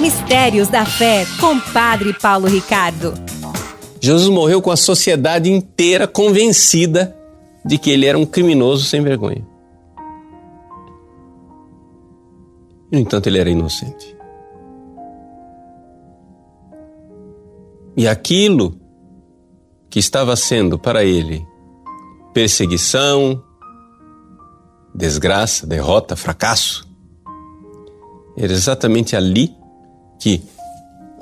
Mistérios da Fé, com Padre Paulo Ricardo. Jesus morreu com a sociedade inteira convencida de que ele era um criminoso sem vergonha. No entanto, ele era inocente. E aquilo que estava sendo para ele perseguição, desgraça, derrota, fracasso, era exatamente ali que,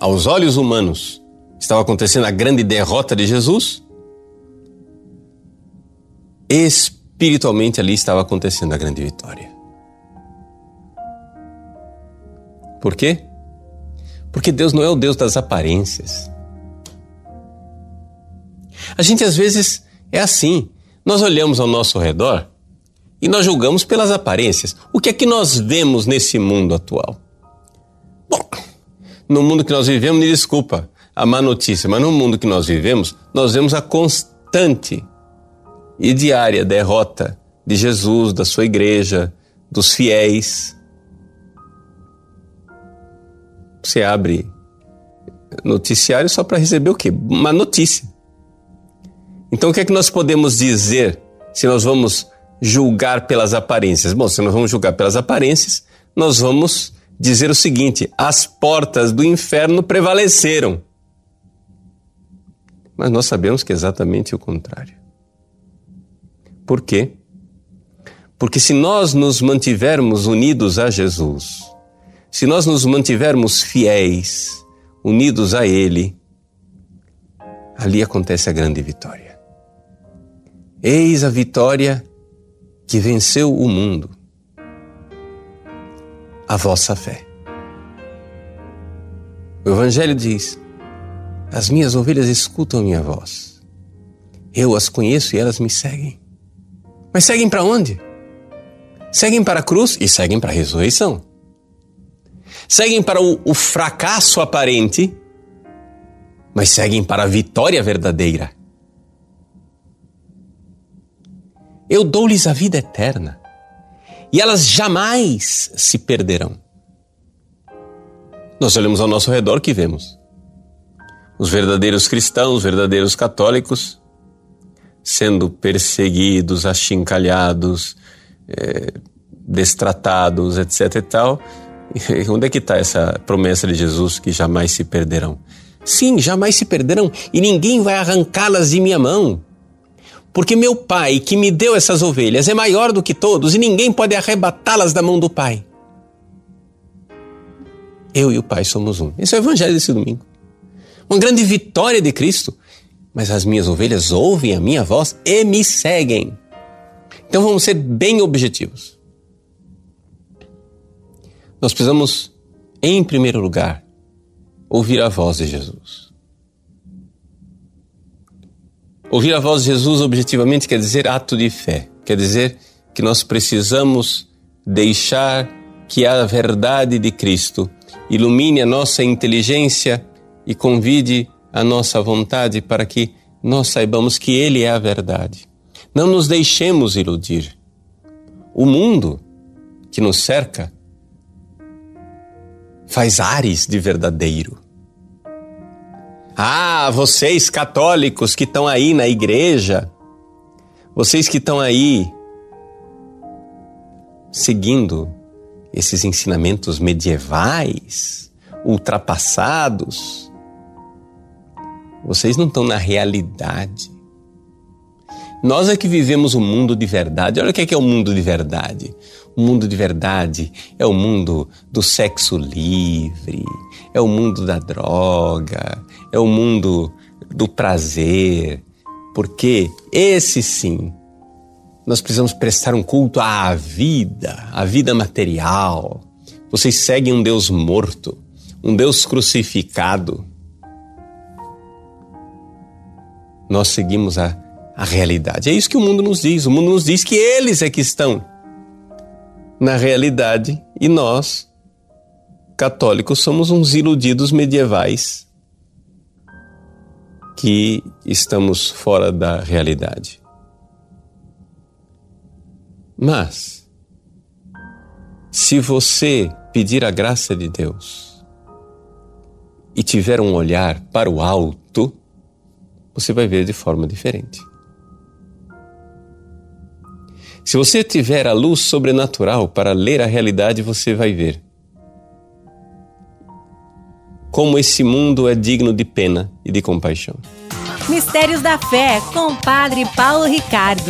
aos olhos humanos, estava acontecendo a grande derrota de Jesus. Espiritualmente ali estava acontecendo a grande vitória. Por quê? Porque Deus não é o Deus das aparências. A gente às vezes é assim. Nós olhamos ao nosso redor e nós julgamos pelas aparências. O que é que nós vemos nesse mundo atual? No mundo que nós vivemos, me desculpa a má notícia, mas no mundo que nós vivemos, nós vemos a constante e diária derrota de Jesus, da sua igreja, dos fiéis. Você abre noticiário só para receber o quê? Uma notícia. Então o que é que nós podemos dizer se nós vamos julgar pelas aparências? Bom, se nós vamos julgar pelas aparências, nós vamos dizer o seguinte: as portas do inferno prevaleceram. Mas nós sabemos que é exatamente o contrário. Por quê? Porque se nós nos mantivermos unidos a Jesus, se nós nos mantivermos fiéis, unidos a Ele, ali acontece a grande vitória. Eis a vitória que venceu o mundo, a vossa fé. O Evangelho diz: As minhas ovelhas escutam minha voz. Eu as conheço e elas me seguem. Mas seguem para onde? Seguem para a cruz e seguem para a ressurreição. Seguem para o, o fracasso aparente, mas seguem para a vitória verdadeira. Eu dou-lhes a vida eterna e elas jamais se perderão. Nós olhamos ao nosso redor que vemos os verdadeiros cristãos, os verdadeiros católicos, sendo perseguidos, achincalhados, é, destratados, etc e tal. E onde é que está essa promessa de Jesus que jamais se perderão? Sim, jamais se perderão e ninguém vai arrancá-las de minha mão. Porque meu pai, que me deu essas ovelhas, é maior do que todos e ninguém pode arrebatá-las da mão do pai. Eu e o pai somos um. Esse é o evangelho desse domingo. Uma grande vitória de Cristo mas as minhas ovelhas ouvem a minha voz e me seguem. Então vamos ser bem objetivos. Nós precisamos, em primeiro lugar, ouvir a voz de Jesus. Ouvir a voz de Jesus objetivamente quer dizer ato de fé, quer dizer que nós precisamos deixar que a verdade de Cristo ilumine a nossa inteligência e convide a nossa vontade para que nós saibamos que Ele é a verdade. Não nos deixemos iludir. O mundo que nos cerca faz ares de verdadeiro. Ah, vocês católicos que estão aí na igreja, vocês que estão aí seguindo esses ensinamentos medievais, ultrapassados, vocês não estão na realidade. Nós é que vivemos o um mundo de verdade. Olha o que é, que é o mundo de verdade. O mundo de verdade é o mundo do sexo livre, é o mundo da droga, é o mundo do prazer. Porque esse sim, nós precisamos prestar um culto à vida, à vida material. Vocês seguem um Deus morto, um Deus crucificado. nós seguimos a, a realidade. É isso que o mundo nos diz. O mundo nos diz que eles é que estão na realidade e nós, católicos, somos uns iludidos medievais que estamos fora da realidade. Mas, se você pedir a graça de Deus, e tiver um olhar para o alto, você vai ver de forma diferente. Se você tiver a luz sobrenatural para ler a realidade, você vai ver como esse mundo é digno de pena e de compaixão. Mistérios da Fé, com Padre Paulo Ricardo.